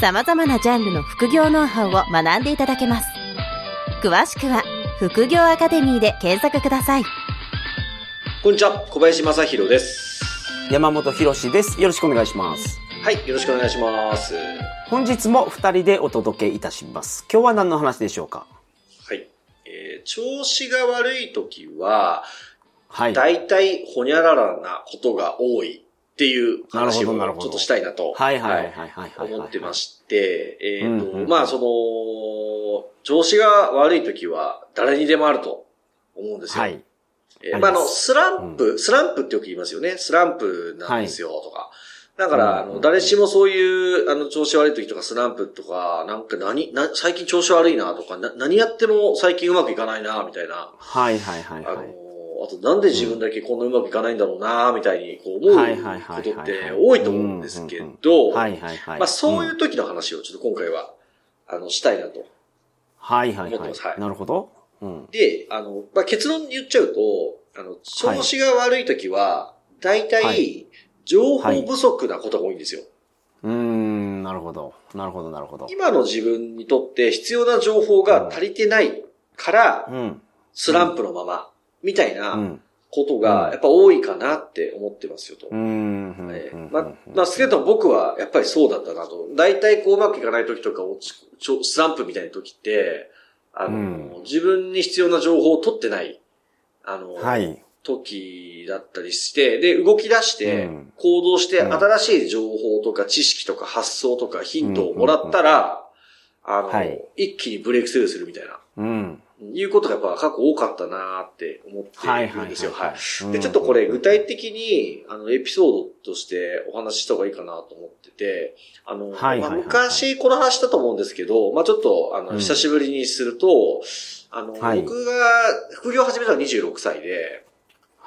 様々なジャンルの副業ノウハウを学んでいただけます。詳しくは副業アカデミーで検索ください。こんにちは、小林正宏です。山本博史です。よろしくお願いします。はい、よろしくお願いします。本日も二人でお届けいたします。今日は何の話でしょうか？はい。えー調子が悪い時は、はい。大体ほにゃららなことが多いっていう話をちょっとしたいなと。はいはいはいはい思ってまして、えっ、と、うんうんうんまあその、調子が悪い時は誰にでもあると思うんですよ。はい。えーまあ、あの、スランプ、スランプってよく言いますよね。スランプなんですよ、とか。だから、あの、うんうん誰しもそういう、あの、調子悪い時とか、スランプとか、なんか何、な、最近調子悪いなとか、な、何やっても最近うまくいかないな、みたいな。はいはいはいはい。あと、なんで自分だけこんなうまくいかないんだろうな、みたいに、こう思うはいはいはいはいことって多いと思うんですけど、はいはいはい。まあ、そういう時の話をちょっと今回は、あの、したいなと。はいはいはい。なるほど。うん。で、あの、まあ、結論言っちゃうと、あの、調子が悪い時は、大は体い、情報不足なことが多いんですよ。うーん、なるほど。なるほどなるほど。今の自分にとって必要な情報が足りてないから、うん。スランプのまま、みたいうなん。ことうん。が、やっぱ多いかなって思ってますよと。ま、まあ、少なくとも僕はやっぱりそうだったなと。大体こううまくいかない時とかスランプみたいな時って、あの、うん。自分に必要な情報を取ってない、あの、はい。時だったりして、で、動き出してうん、行動して、うん。新しい情報とか知識とか発想とかヒントをもらったら、あの、はい。一気にブレイクスルーするみたいな、うん。いうことがやっぱ過去多かったなって思ってはいはいはい。いるんですよ。はい。いで、ちょっとこれ具体的に、あの、エピソードとしてお話しした方がいいかなと思ってて、あの、はいはいはいまあ昔この話したと思うんですけど、まあちょっと、あの、うん久しぶりにすると、あの、はい僕が副業を始めたのが26歳で、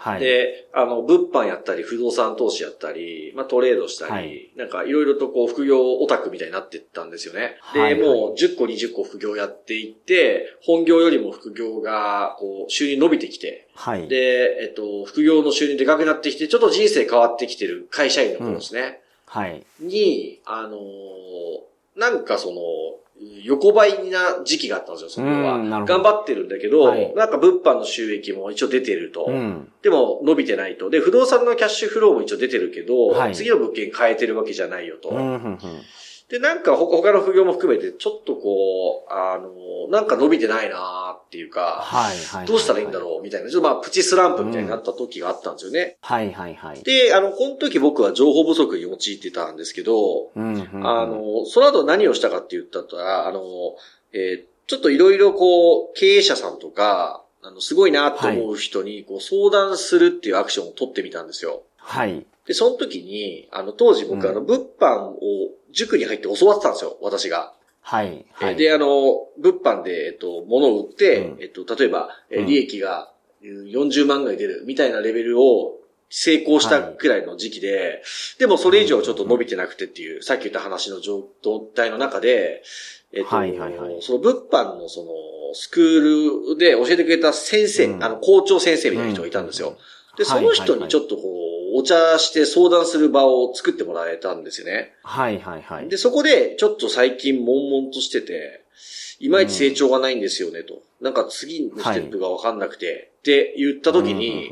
はい。で、あの、物販やったり、不動産投資やったり、まあ、トレードしたり、はいなんかいろいろとこう、副業オタクみたいになってったんですよね。で、はいはいもう10個、20個副業やっていって、本業よりも副業が、こう、収入伸びてきて、はい。で、えっと、副業の収入でかくなってきて、ちょっと人生変わってきてる会社員の頃ですね。はい。に、あのーなんかその、横ばいな時期があったんですよ、そこは。頑張ってるんだけど、はいなんか物販の収益も一応出てると。うん。でも伸びてないと。で、不動産のキャッシュフローも一応出てるけど、はい次の物件変えてるわけじゃないよと。うん。うん。で、なんか他他の副業も含めて、ちょっとこう、あの、なんか伸びてないなっていうか、はい。はい。どうしたらいいんだろうみたいな、ちょっとまあ、プチスランプみたいになった時があったんですよね。はい。はい。はい。で、あの、この時僕は情報不足に陥ってたんですけど、うん。あ、の、その後何をしたかって言ったら、あの、えーちょっといろいろこう、経営者さんとか、あの、すごいなって思う人に、こう、相談するっていうアクションを取ってみたんですよ。はい。で、その時に、あの、当時僕、うんあの、物販を塾に入って教わってたんですよ、私が。はい。はい。で、あの、物販で、えっと、物を売って、うんえっと、例えば、えうん利益がうん40万ぐらい出るみたいなレベルを成功したくらいの時期で、でもそれ以上ちょっと伸びてなくてっていう、さっき言った話の状態の中で、えっと、はいはいはいその物販のその、スクールで教えてくれた先生、うんあの、校長先生みたいな人がいたんですよ。で、その人にちょっとこう、お茶して相談する場を作ってもらえたんですよね。はい。はい。はい。で、そこで、ちょっと最近悶々としてて、いまいち成長がないんですよね、と。なんか次のステップがわかんなくて、って言った時に、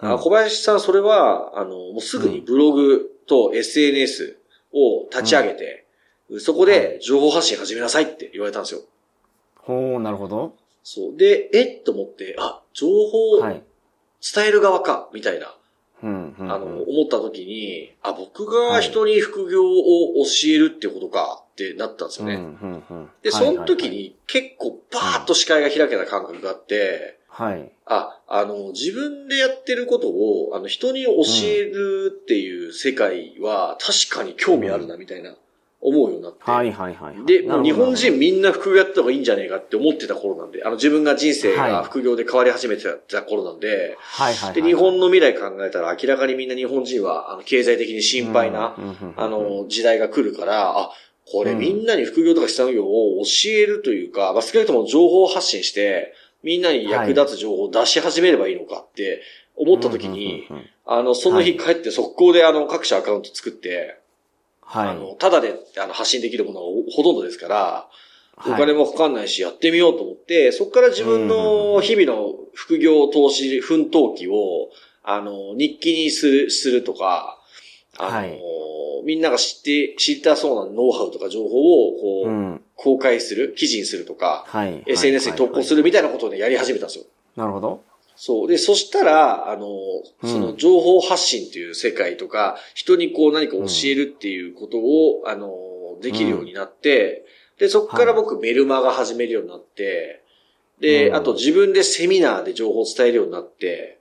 小林さん、それは、あの、もうすぐにブログと SNS を立ち上げて、そこで情報発信始めなさいって言われたんですよ。ほう、なるほど。そう。で、えっと思って、あ、情報。伝える側か、みたいな。うん。うんあの、思った時に、あ、僕が人に副業を教えるってことかってなったんですよね。うんうんうんで、その時、に結構バーッと視界が開けた感覚があって、はい。あ、あの、自分でやってることを、あの、人に教えるっていう世界は確かに興味あるな、みたいな、思うようになって。はいはいはい。で、もう日本人みんな副業やった方がいいんじゃねえかって思ってた頃なんで、あの自分が人生はいが副業で変わり始めてた頃なんで、はいはいはい。で、日本の未来考えたら明らかにみんな日本人は、あの、経済的に心配な、あの、時代が来るから、あ、これみんなに副業とか下業を教えるというか、まあ、少なくとも情報発信して、みんなに役立つ情報を出し始めればいいのかって思った時に、あの、その日帰って速攻であの、各社アカウント作って、はい。あの、ただであの発信できるものがほとんどですから、おはい金もかかんないし、やってみようと思って、そこから自分の日々の副業投資奮闘記を、あの、日記にする、するとか、あの、はいみんなが知って、知りたそうなノウハウとか情報を、こう、うん。公開する、記事にするとか、はい。SNS に投稿する。るみたいなことをね、やり始めたんですよ。なるほど。そう。で、そしたら、あの、うんその情報発信という世界とか、人にこう何か教えるっていうことを、あの、できるようになって、で、そこから僕メルマガ始めるようになって、で、うんあと自分でセミナーで情報を伝えるようになって、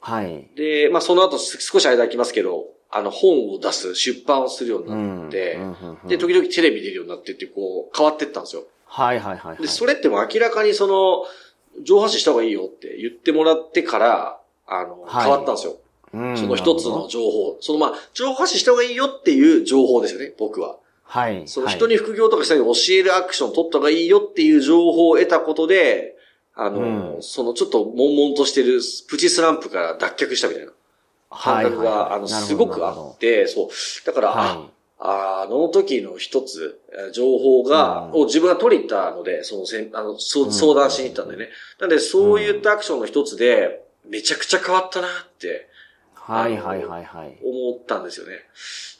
はい。で、まあその後す少し間空きますけど、あの本を出す、出版をするようにう。なんって、うんうんうんで、時々テレビ出るようになってって、こう、変わってったんですよ。はいはいはいはい。で、それってもう明らかにその、情報発信した方がいいよって言ってもらってから、あの、はい変わったんですよ。うんその一つの情報。そのまあ、情報発信した方がいいよっていう情報ですよね、僕は。はい。その人に副業とかしたり教えるアクションを取った方がいいよっていう情報を得たことで、あの、うんそのちょっと悶々としてるプチスランプから脱却したみたいな感覚が、あの、すごくあって、そう。だから、はああの時の一つ、えー情報が、うんを自分が取りに行ったので、そのせん、あの、そ相談しに行ったんでね。なんで、そういったアクションの一つで、めちゃくちゃ変わったなってい。はいはいはいはい。思ったんですよね。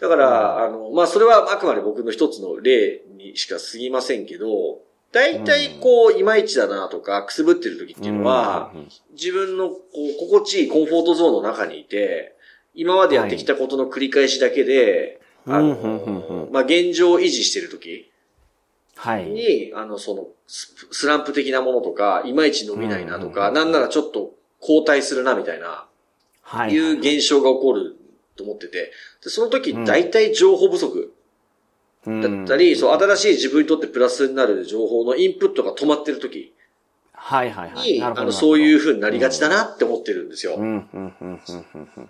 だから、あの、まあ、それはあくまで僕の一つの例にしか過ぎませんけど、大体こう、いまいちだなとか、くすぶってる時っていうのは、自分のこう心地いいコンフォートゾーンの中にいて、今までやってきたことの繰り返しだけで、あうんうんうんのう、んまあ、現状を維持してる時はい。に、あの、その、ススランプ的なものとか、いまいち伸びないなとか、うんうんうんなんならちょっと後退するなみたいな、はい。いう現象が起こると思ってて、でその時うん大体情報不足象だったり、そう、新しい自分にとってプラスになる情報のインプットが止まってる時はいはいはい。に、あの、そういう風になりがちだなって思ってるんですよ。うん、うん、うん、うん、うん。だ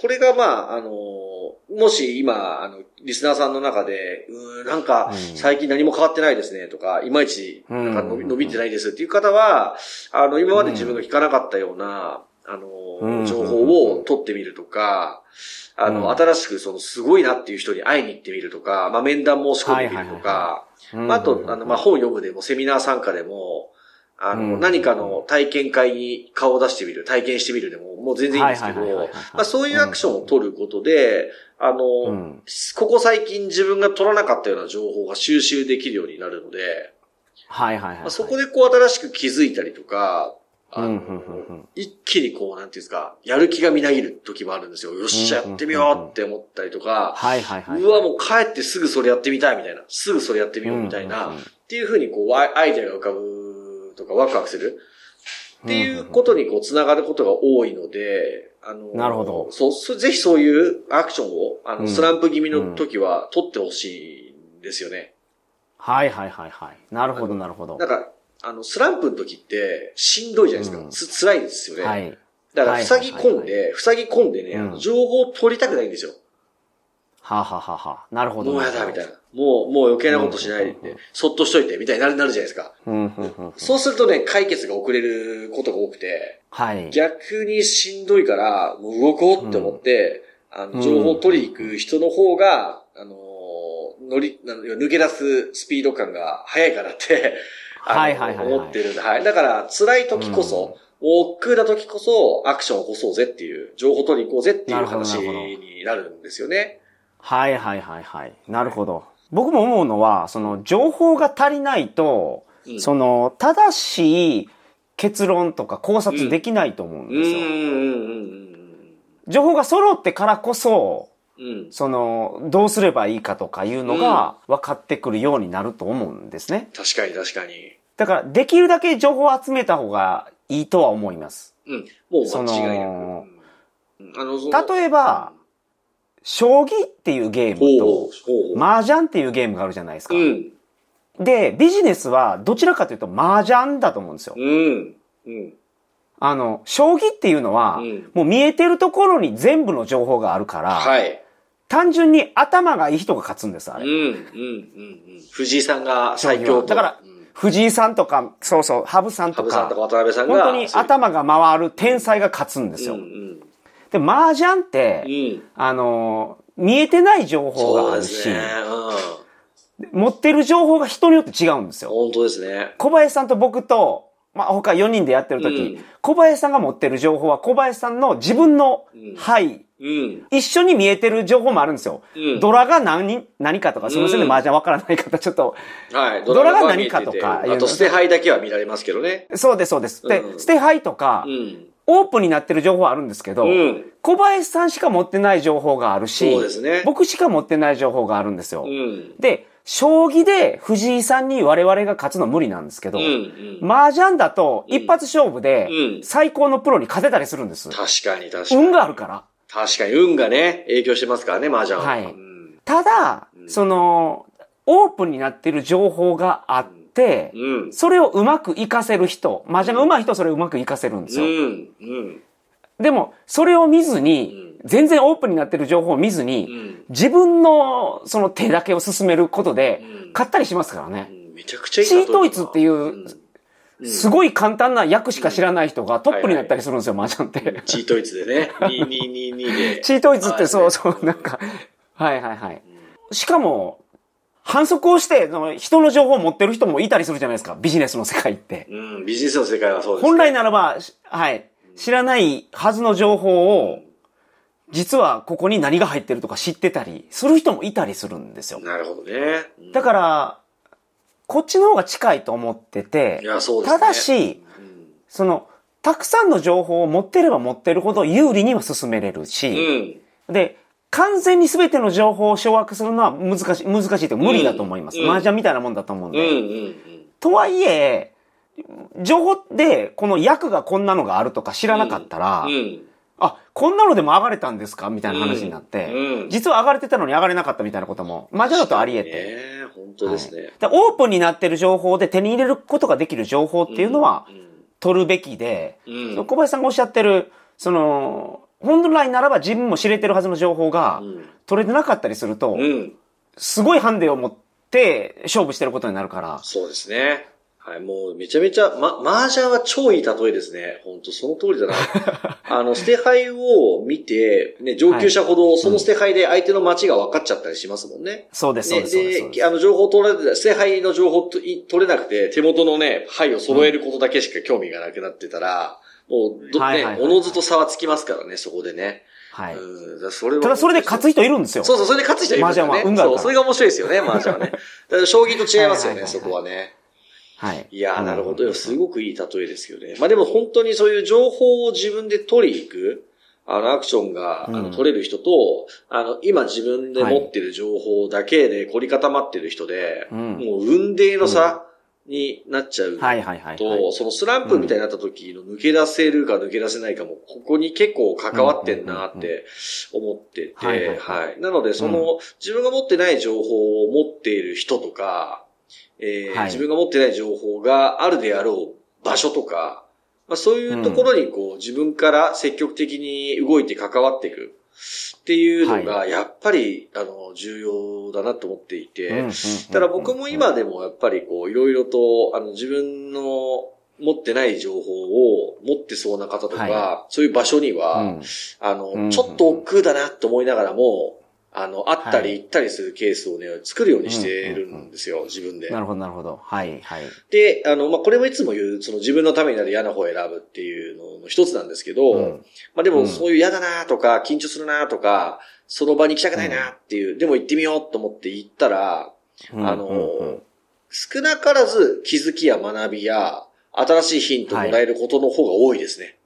これがまあ、あの、もし今、あの、リスナーさんの中で、うーん、なんかうん、最近何も変わってないですね、とか、いまいち、なんか伸びうん。伸びてないですっていう方は、あの、今まで自分が聞かなかったような、あうん。の、情報を取ってみるとか、あの、うん。新しくその、すごいなっていう人に会いに行ってみるとか、まあ、面談申し込んでみるとか、あと、あの、まあ、本読むでも、セミナー参加でも、あの、うん何かの体験会に顔を出してみる、体験してみるでも、もう全然いいんですけどそういうアクションを取ることで、あの、うんここ最近自分が取らなかったような情報が収集できるようになるので、はいはいはい。まあ、そこでこう新しく気づいたりとか、一気にこう、なんていうんですか、やる気がみなぎる時もあるんですよ。よっしゃ、やってみようって思ったりとか、はいはいはい。うわ、もう帰ってすぐそれやってみたいみたいな、すぐそれやってみようみたいな、っていうふうにこう、アイデアが浮かぶとかワクワクする？っていうことにこう、つながることが多いので、あの、なるほどそう、そぜひそういうアクションを、あの、うんスランプ気味の時は取ってほしいんですよね。はいはいはいはい。なるほどなるほど。なんか、あの、スランプの時って、しんどいじゃないですか。うんつ、辛いですよね。はい。だから、はい塞ぎ込んはいで、塞ぎ込んでね、情報を取りたくないんですよ。はあはあはあはあ。なるほど。もうやだ、みたいな。もう、もう余計なことしないでって、そっとしといて、みたいになるなるじゃないですか。うん、うん、うん。そうするとね、解決が遅れることが多くて、はい。逆にしんどいから、もう動こうって思って、あの、情報を取りに行く人の方が、あの、乗り、抜け出すスピード感が速いからって、はいはいはいはい思ってるんで、はい。だから、辛い時こそ、億劫な時こそ、アクションを起こそうぜっていう、情報取りに行こうぜっていう話になるんですよね。はいはいはいはい。なるほど。僕も思うのは、その、情報が足りないと、うんその、正しい結論とか考察できないと思うんですよ。うん情報が揃ってからこそ、うんうん。その、どうすればいいかとかいうのが分かってくるようになると思うんですね。確かに確かに。だから、できるだけ情報を集めた方がいいとは思います。うん。もう間違いなく。そのうんあの、その例えば、将棋っていうゲームと。麻雀っていうゲームがあるじゃないですか。うん。で、ビジネスはどちらかというと麻雀だと思うんですよ。うん。うん。あの、将棋っていうのは、うんもう見えてるところに全部の情報があるから、はい。単純に頭がいい人が勝つんです、あれ。うん。うん。うん。うん。藤井さんが最強と。だからうん藤井さんとか、そうそう、羽生さんとかとか。本当に頭が回る天才が勝つんですよ。うん。で、麻雀って、うん。うん。あのー、見えてない情報があるし、ね。うん。持ってる情報が人によって違うんですよ。本当ですね。小林さんと僕と、まあ、他4人でやってる時、うん小林さんが持ってる情報は小林さんの自分のうん範うん。一緒に見えてる情報もあるんですよ。うんドラが何、何かとか、すみませんね、うん麻雀わからない方、ちょっと。はい。ドラが何かとかあと、捨て牌だけは見られますけどね。そうです、そうです。で、うん捨て牌とか、うん。オープンになってる情報はあるんですけど、うん。小林さんしか持ってない情報があるし、ね僕しか持ってない情報があるんですよ。うん。で、将棋で藤井さんに我々が勝つの無理なんですけど、うん。うん。麻雀だと一発勝負でうん最高のプロに勝てたりするんです。確かに、確かに。運があるから。確かに、運がね、影響してますからね、麻雀はいうん。ただ、うんその、オープンになってる情報があって、うん。それをうまく活かせる人、麻雀が上手い人はそれをうまく活かせるんですよ。うん。うん。でも、それを見ずに、うん全然オープンになってる情報を見ずに、うん。自分のその手だけを進めることでうん、勝ったりしますからね。めちゃくちゃいいチートイツっていううんすごい簡単な役しか知らない人がトップになったりするんですよ、麻雀って。チートイツでね。2222で。チートイツってそうそう、はいなんか、はいはいはい。しかも、反則をして、その人の情報を持ってる人もいたりするじゃないですか、ビジネスの世界って。うん、ビジネスの世界はそうですね。本来ならば、しはい、知らないはずの情報を、実はここに何が入ってるとか知ってたりする人もいたりするんですよ。なるほどね。うんだから、こっちの方が近いと思っててい、や、そうですね。ただし、うん、その、たくさんの情報を持ってれば持ってるほど有利には進めれるうし、ん。で、完全に全ての情報を掌握するのは難しい、難しいというか無理だと思います。うん麻雀みたいなもんだと思うんで。ん、とはいえ、情報でこの役がこんなのがあるとか知らなかったら。あ、こんなのでも上がれたんですかみたいな話になって、うん実は上がれてたのに上がれなかったみたいなことも、麻雀だとあり得て。ね本当ですね。でオープンになってる情報で手に入れることができる情報っていうのはうん、取るべきで、うん小林さんがおっしゃってる、その、本来ならば自分も知れてるはずの情報がうん取れてなかったりすると、うん。すごいハンデを持って勝負してることになるから、そうですね。はい、もうめちゃめちゃ、ま、麻雀は超いい例えですね。本当その通りだな。あの、捨て牌を見て、ね、上級者ほどその捨て牌で相手の街が分かっちゃったりしますもんね。そうです、そうね、です、そうですでで、あの、情報取れて、捨て牌の情報取れなくて、手元のね、牌を揃えることだけしか興味がなくなってたら、もう、ど、ね、はいはいはいおのずと差はつきますからね、そこでね。す。はい。うん、それはただそれで勝つ人いるんですよ。そうそう、それで勝つ人いるんですよね。麻雀は運がそう、それが面白いですよね、麻雀はね。だから将棋と違いますよね、はいはいはいはいそこはね。はい。いやー、なるほど。うんすごくいい例えですよね。まあでも本当にそういう情報を自分で取りに行く、あの、アクションが、あうんの、取れる人と、あの、今自分で持ってる情報だけで凝り固まってる人で、うんもう運命の差になっちゃうはいはいはい、と、はい。そのスランプみたいになった時の抜け出せるか抜け出せないかも、ここに結構関わってんなって思ってて。はいなので、その、自分が持ってない情報を持っている人とか、えーはい。自分が持ってない情報があるであろう場所とか、まあ、そういうところにこう、自分から積極的に動いて関わっていくっていうのが、やっぱり、あの、重要だなと思っていて、ただ僕も今でもやっぱりこう、いろいろと、あの、自分の持ってない情報を持ってそうな方とか、はそういう場所には、うん。あの、うん。ちょっと億劫だなと思いながらも、あの、会ったりはい。行ったりするケースをね、作るようにしてるんですよ、自分で。なるほど、なるほど。はい、はい。で、あの、まあ、これもいつも言う、その自分のためになる嫌な方を選ぶっていうのの一つなんですけど、うん。まあ、でもうん。そういう嫌だなとか、緊張するなとか、その場に行きたくないなっていう、でも行ってみようと思って行ったら、うんあの、うんうん。少なからず気づきや学びや、新しいヒントをもらえることの方が多いですね。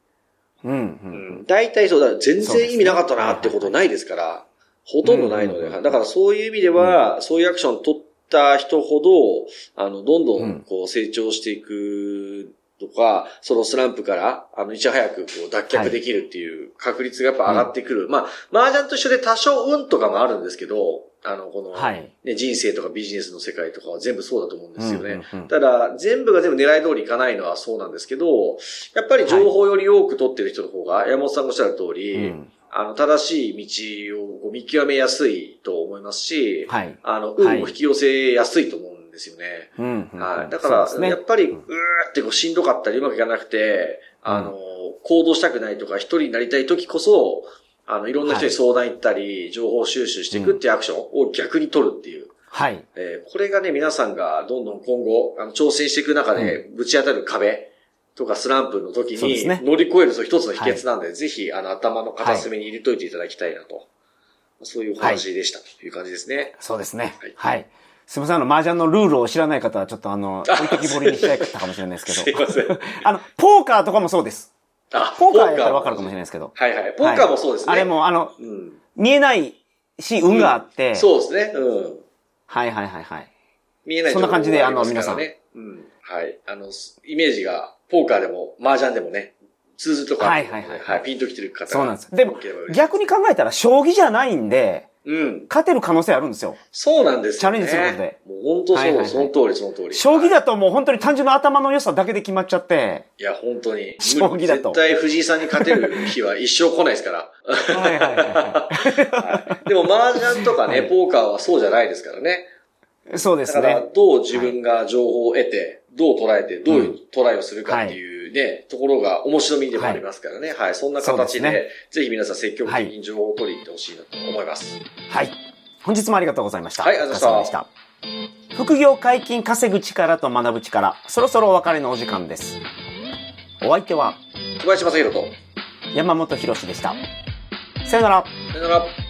うん、ううん。ん。大体そうだ、全然意味なかったなってことないですから、ほとんどないので、うんだからそういう意味では、そういうアクション取った人ほど、あの、どんどうん。んこう成長していくとか、そのスランプから、あの、いち早くこう脱却できるっていう確率がやっぱ上がってくる。まあ、麻雀と一緒で多少運とかもあるんですけど、あの、この、はい。ね、人生とかビジネスの世界とかは全部そうだと思うんですよね。うんうんうん。ただ、全部が全部狙い通りいかないのはそうなんですけど、やっぱり情報より多く取ってる人の方が、山本さんがおっしゃる通り、うんあの、正しい道を見極めやすいと思いますし、はい。あの、運も引き寄せやすいと思うんですよね。うんうんはい。だから、やっぱり、ううんーってこうしんどかったりうまくいかなくて、あの、行動したくないとか一人になりたい時こそ、あの、いろんな人に相談行ったり、情報収集していくっていうアクションを逆に取るっていう。はい。えーこれがね、皆さんがどんどん今後、あの、挑戦していく中で、ぶち当たる壁とかスランプの時に乗り越えると一つの秘訣なんで、ぜひ、あの、頭の片隅に入れといていただきたいなと。そういうお話でしたという感じですね。そうですねはい。はい。すみません、あの、麻雀のルールを知らない方は、ちょっとあの、置いてきぼりにしちゃったかもしれないですけど。すいません。あの、ポーカーとかもそうです。あポーカーやったらわかるかもしれないですけど。はいはい。ポーカーもそうですね。あれ。も、あの、うん。見えないし、運があって。そうですね。うん。はいはいはいはい。見えないそんな感じであのからね。うん。はい。あの、イメージが、ポーカーでも、麻雀でもね、通ずるとか、はいはいはいはい。ピンときてる方がそうなんです。でも逆に考えたら、将棋じゃないんで、うん。勝てる可能性あるんですよ。そうなんですよね。チャレンジすることで。もう本当そう、はいはいはいその通り、その通り。将棋だともう本当に単純な頭の良さだけで決まっちゃって。いや、本当に。将棋だと絶対藤井さんに勝てる日は一生来ないですから。はいはいはいははいでも、麻雀とかね、はいポーカーはそうじゃないですからね。い。そうですだから、ね。どう自分が情報を得て、どう捉えて、どういうトライをするかっていうね、ところが面白みでもありますからね。はい。そんな形で、でぜひ皆さん積極的に情報を取りに行ってほしいなと思います。はい。本日もありがとうございました。はいありがとうございました。副業解禁稼ぐ力と学ぶ力、そろそろお別れのお時間です。お相手は小林正宏と。山本博史でした。さよなら。さよなら。